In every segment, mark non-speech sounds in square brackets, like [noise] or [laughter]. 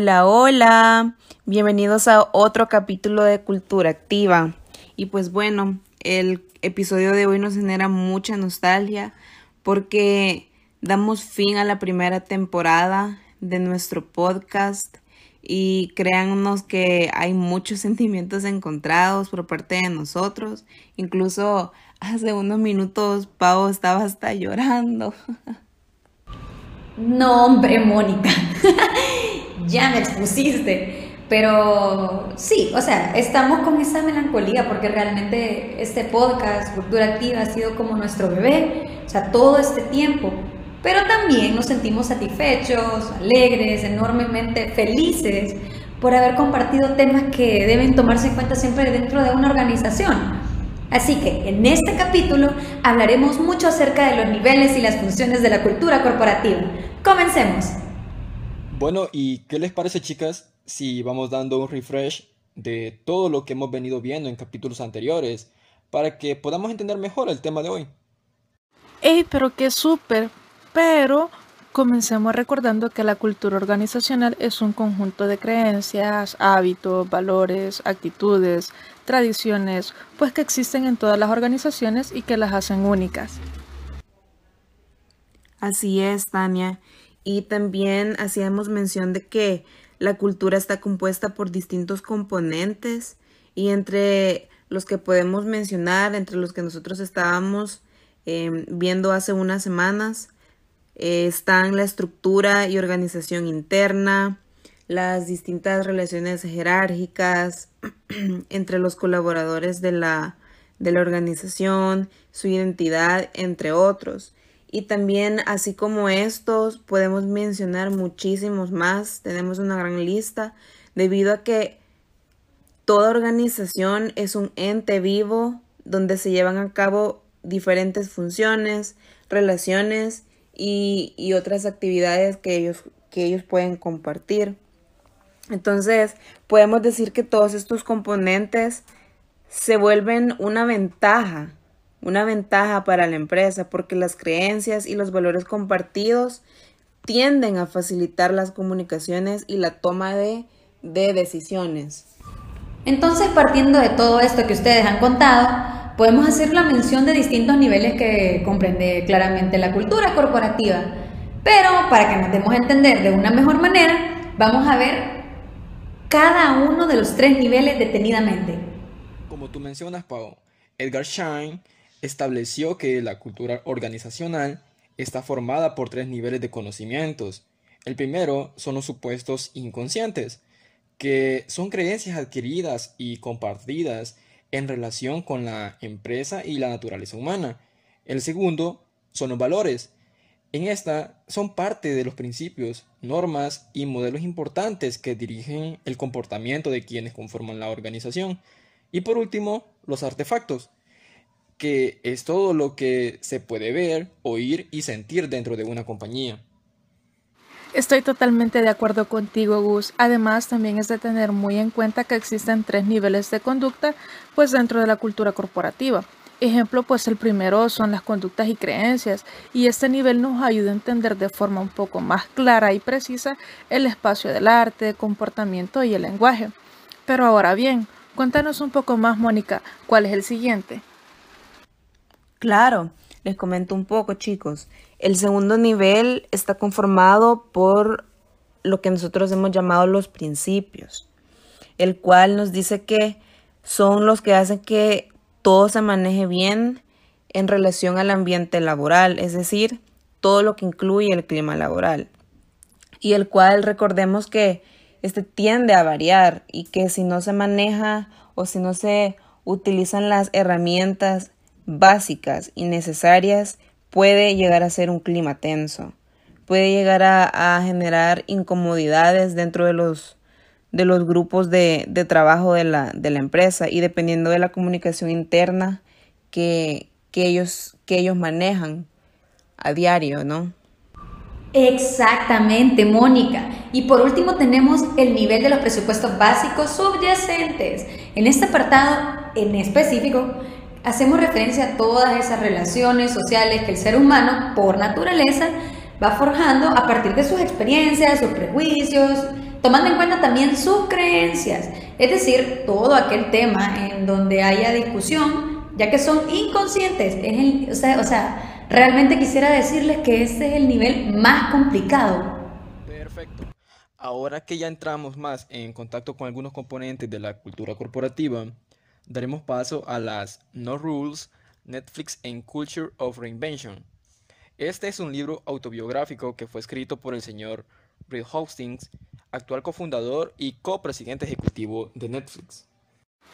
Hola, hola. Bienvenidos a otro capítulo de Cultura Activa. Y pues bueno, el episodio de hoy nos genera mucha nostalgia porque damos fin a la primera temporada de nuestro podcast y créannos que hay muchos [laughs] sentimientos encontrados por parte de nosotros. Incluso hace unos minutos Pau estaba hasta llorando. [laughs] No, hombre, Mónica. [laughs] ya me expusiste. Pero sí, o sea, estamos con esa melancolía porque realmente este podcast, Cultura Activa, ha sido como nuestro bebé, o sea, todo este tiempo. Pero también nos sentimos satisfechos, alegres, enormemente felices por haber compartido temas que deben tomarse en cuenta siempre dentro de una organización. Así que en este capítulo hablaremos mucho acerca de los niveles y las funciones de la cultura corporativa. Comencemos. Bueno, ¿y qué les parece chicas si vamos dando un refresh de todo lo que hemos venido viendo en capítulos anteriores para que podamos entender mejor el tema de hoy? ¡Ey, pero qué súper! Pero comencemos recordando que la cultura organizacional es un conjunto de creencias, hábitos, valores, actitudes, tradiciones, pues que existen en todas las organizaciones y que las hacen únicas. Así es, Tania. Y también hacíamos mención de que la cultura está compuesta por distintos componentes y entre los que podemos mencionar, entre los que nosotros estábamos em, viendo hace unas semanas, eh, están la estructura y organización interna, las distintas relaciones jerárquicas [clears throat] entre los colaboradores de la, de la organización, su identidad, entre otros. Y también, así como estos, podemos mencionar muchísimos más. Tenemos una gran lista debido a que toda organización es un ente vivo donde se llevan a cabo diferentes funciones, relaciones y, y otras actividades que ellos, que ellos pueden compartir. Entonces, podemos decir que todos estos componentes se vuelven una ventaja una ventaja para la empresa porque las creencias y los valores compartidos tienden a facilitar las comunicaciones y la toma de, decisiones. Entonces, partiendo de todo esto que ustedes han contado, podemos hacer la mención de distintos niveles que comprende claramente la cultura corporativa. Pero para que nos demos a entender de una mejor manera, vamos a ver cada uno de los tres niveles detenidamente. Como tú mencionas, Pau, Edgar Schein estableció que la cultura organizacional está formada por tres niveles de conocimientos. El primero son los supuestos inconscientes, que son creencias adquiridas y compartidas en relación con la empresa y la naturaleza humana. El segundo son los valores. En esta son parte de los principios, normas y modelos importantes que dirigen el comportamiento de quienes conforman la organización. Y por último, los artefactos, que es todo lo que se puede ver, oír y sentir dentro de una compañía. Estoy totalmente de acuerdo contigo, Gus. Además, también es de tener muy en cuenta que existen tres niveles de conducta, pues dentro de la cultura corporativa. Ejemplo, pues el primero son las conductas y creencias, y este nivel nos ayuda a entender de forma un poco más clara y precisa el espacio del arte, comportamiento y el lenguaje. Pero ahora bien, cuéntanos un poco más, Mónica, ¿cuál es el siguiente? Claro, les comento un poco, chicos. El segundo nivel está conformado por lo que nosotros hemos llamado los principios, el cual nos dice que son los que hacen que todo se maneje bien en relación al ambiente laboral, es decir, todo lo que incluye el clima laboral. Y el cual recordemos que este tiende a variar y que si no se maneja o si no se utilizan las herramientas básicas y necesarias puede llegar a ser un clima tenso, puede llegar a, generar incomodidades dentro de los, de los grupos de, trabajo de la, de la, empresa y dependiendo de la comunicación interna que, que, ellos, que ellos manejan a diario, ¿no? Exactamente, Mónica. Y por último tenemos el nivel de los presupuestos básicos subyacentes. En este apartado en específico hacemos referencia a todas esas relaciones sociales que el ser humano, por naturaleza, va forjando a partir de sus experiencias, sus prejuicios tomando en cuenta también sus creencias, es decir, todo aquel tema en donde haya discusión, ya que son inconscientes. Es o, sea, realmente quisiera decirles que este es el nivel más complicado. Perfecto. Ahora que ya entramos más en contacto con algunos componentes de la cultura corporativa, daremos paso a las No Rules, Netflix and Culture of Reinvention. Este es un libro autobiográfico que fue escrito por el señor Reed Hastings, actual cofundador y copresidente ejecutivo de Netflix.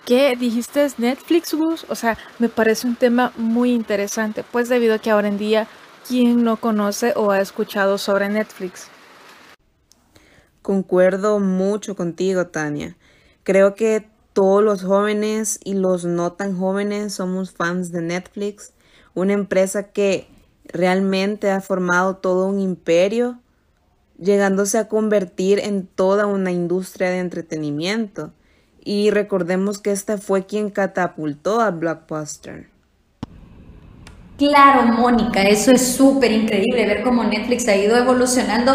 ¿Qué dijiste Netflix, Gus? O sea, me parece un tema muy interesante, pues debido a que ahora en día, ¿quién no conoce o ha escuchado sobre Netflix? Concuerdo mucho contigo, Tania. Creo que todos los jóvenes y los no tan jóvenes somos fans de Netflix, una empresa que realmente ha formado todo un imperio, llegándose a convertir en toda una industria de entretenimiento. Y recordemos que esta fue quien catapultó al blockbuster. Claro, Mónica, eso es súper increíble ver cómo Netflix ha ido evolucionando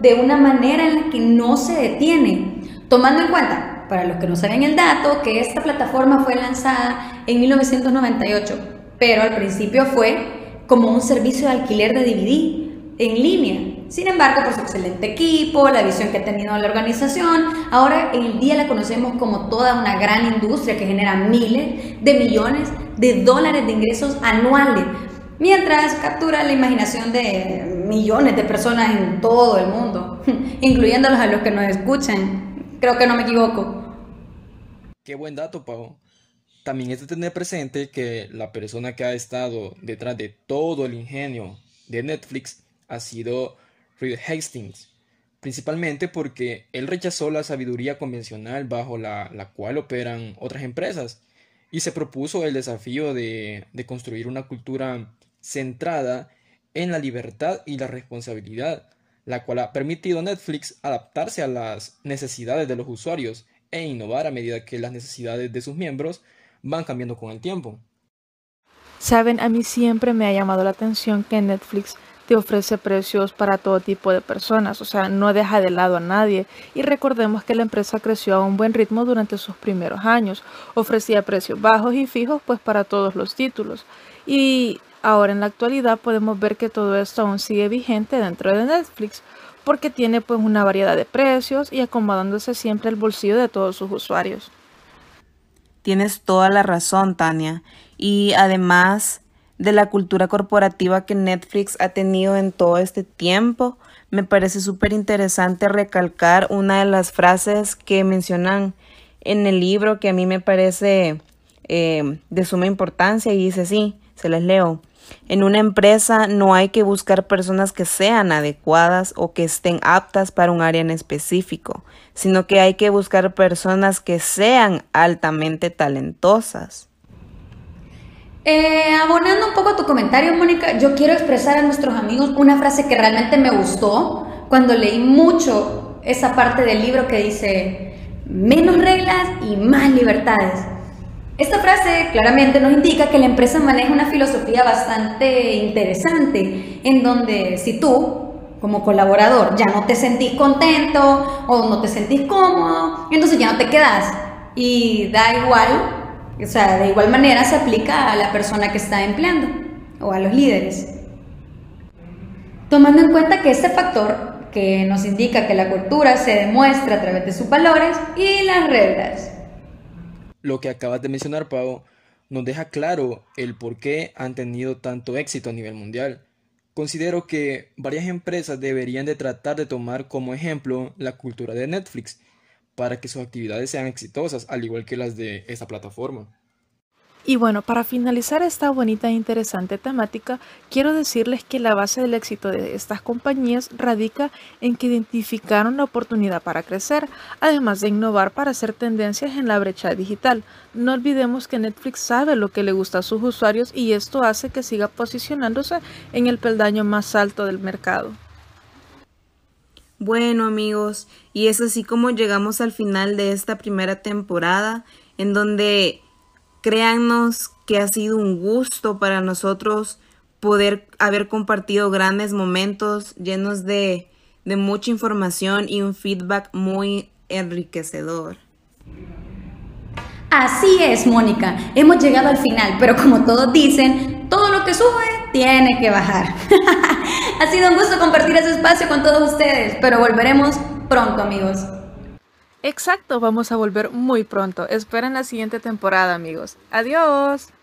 de una manera en la que no se detiene. Tomando en cuenta, para los que no saben el dato, que esta plataforma fue lanzada en 1998, pero al principio fue como un servicio de alquiler de DVD en línea. Sin embargo, por su excelente equipo, la visión que ha tenido la organización, ahora en el día la conocemos como toda una gran industria que genera miles de millones de dólares de ingresos anuales, mientras captura la imaginación de millones de personas en todo el mundo, [laughs] incluyéndolos a los que nos escuchan. Creo que no me equivoco. Qué buen dato, Pau. También es de tener presente que la persona que ha estado detrás de todo el ingenio de Netflix ha sido Reed Hastings, principalmente porque él rechazó la sabiduría convencional bajo la, cual operan otras empresas y se propuso el desafío de, de construir una cultura centrada en la libertad y la responsabilidad, la cual ha permitido a Netflix adaptarse a las necesidades de los usuarios e innovar a medida que las necesidades de sus miembros van cambiando con el tiempo. Saben, a mí siempre me ha llamado la atención que Netflix te ofrece precios para todo tipo de personas, o sea, no deja de lado a nadie. Y recordemos que la empresa creció a un buen ritmo durante sus primeros años, ofrecía precios bajos y fijos pues para todos los títulos. Y ahora en la actualidad podemos ver que todo esto aún sigue vigente dentro de Netflix, porque tiene pues una variedad de precios y acomodándose siempre el bolsillo de todos sus usuarios. Tienes toda la razón, Tania. Y además de la cultura corporativa que Netflix ha tenido en todo este tiempo, me parece súper interesante recalcar una de las frases que mencionan en el libro que a mí me parece eh, de suma importancia y dice así, se les leo. En una empresa no hay que buscar personas que sean adecuadas o que estén aptas para un área en específico, sino que hay que buscar personas que sean altamente talentosas. Eh, abonando un poco tu comentario, Mónica, yo quiero expresar a nuestros amigos una frase que realmente me gustó cuando leí mucho esa parte del libro que dice, menos reglas y más libertades. Esta frase claramente nos indica que la empresa maneja una filosofía bastante interesante, en donde si tú como colaborador ya no te sentís contento o no te sentís cómodo, entonces ya no te quedas. Y da igual, o sea, de igual manera se aplica a la persona que está empleando o a los líderes. Tomando en cuenta que este factor que nos indica que la cultura se demuestra a través de sus valores y las reglas. Lo que acabas de mencionar, Pau, nos deja claro el por qué han tenido tanto éxito a nivel mundial Considero que varias empresas deberían de tratar de tomar como ejemplo la cultura de Netflix para que sus actividades sean exitosas, al igual que las de esta plataforma. Y bueno, para finalizar esta bonita e interesante temática, quiero decirles que la base del éxito de estas compañías radica en que identificaron la oportunidad para crecer, además de innovar para hacer tendencias en la brecha digital. No olvidemos que Netflix sabe lo que le gusta a sus usuarios y esto hace que siga posicionándose en el peldaño más alto del mercado. Bueno amigos, y es así como llegamos al final de esta primera temporada en donde Créannos que ha sido un gusto para nosotros poder haber compartido grandes momentos llenos de, de mucha información y un feedback muy enriquecedor. Así es, Mónica. Hemos llegado al final, pero como todos dicen, todo lo que sube tiene que bajar. [laughs] ha sido un gusto compartir ese espacio con todos ustedes, pero volveremos pronto, amigos. Exacto, vamos a volver muy pronto. Esperen la siguiente temporada, amigos. Adiós.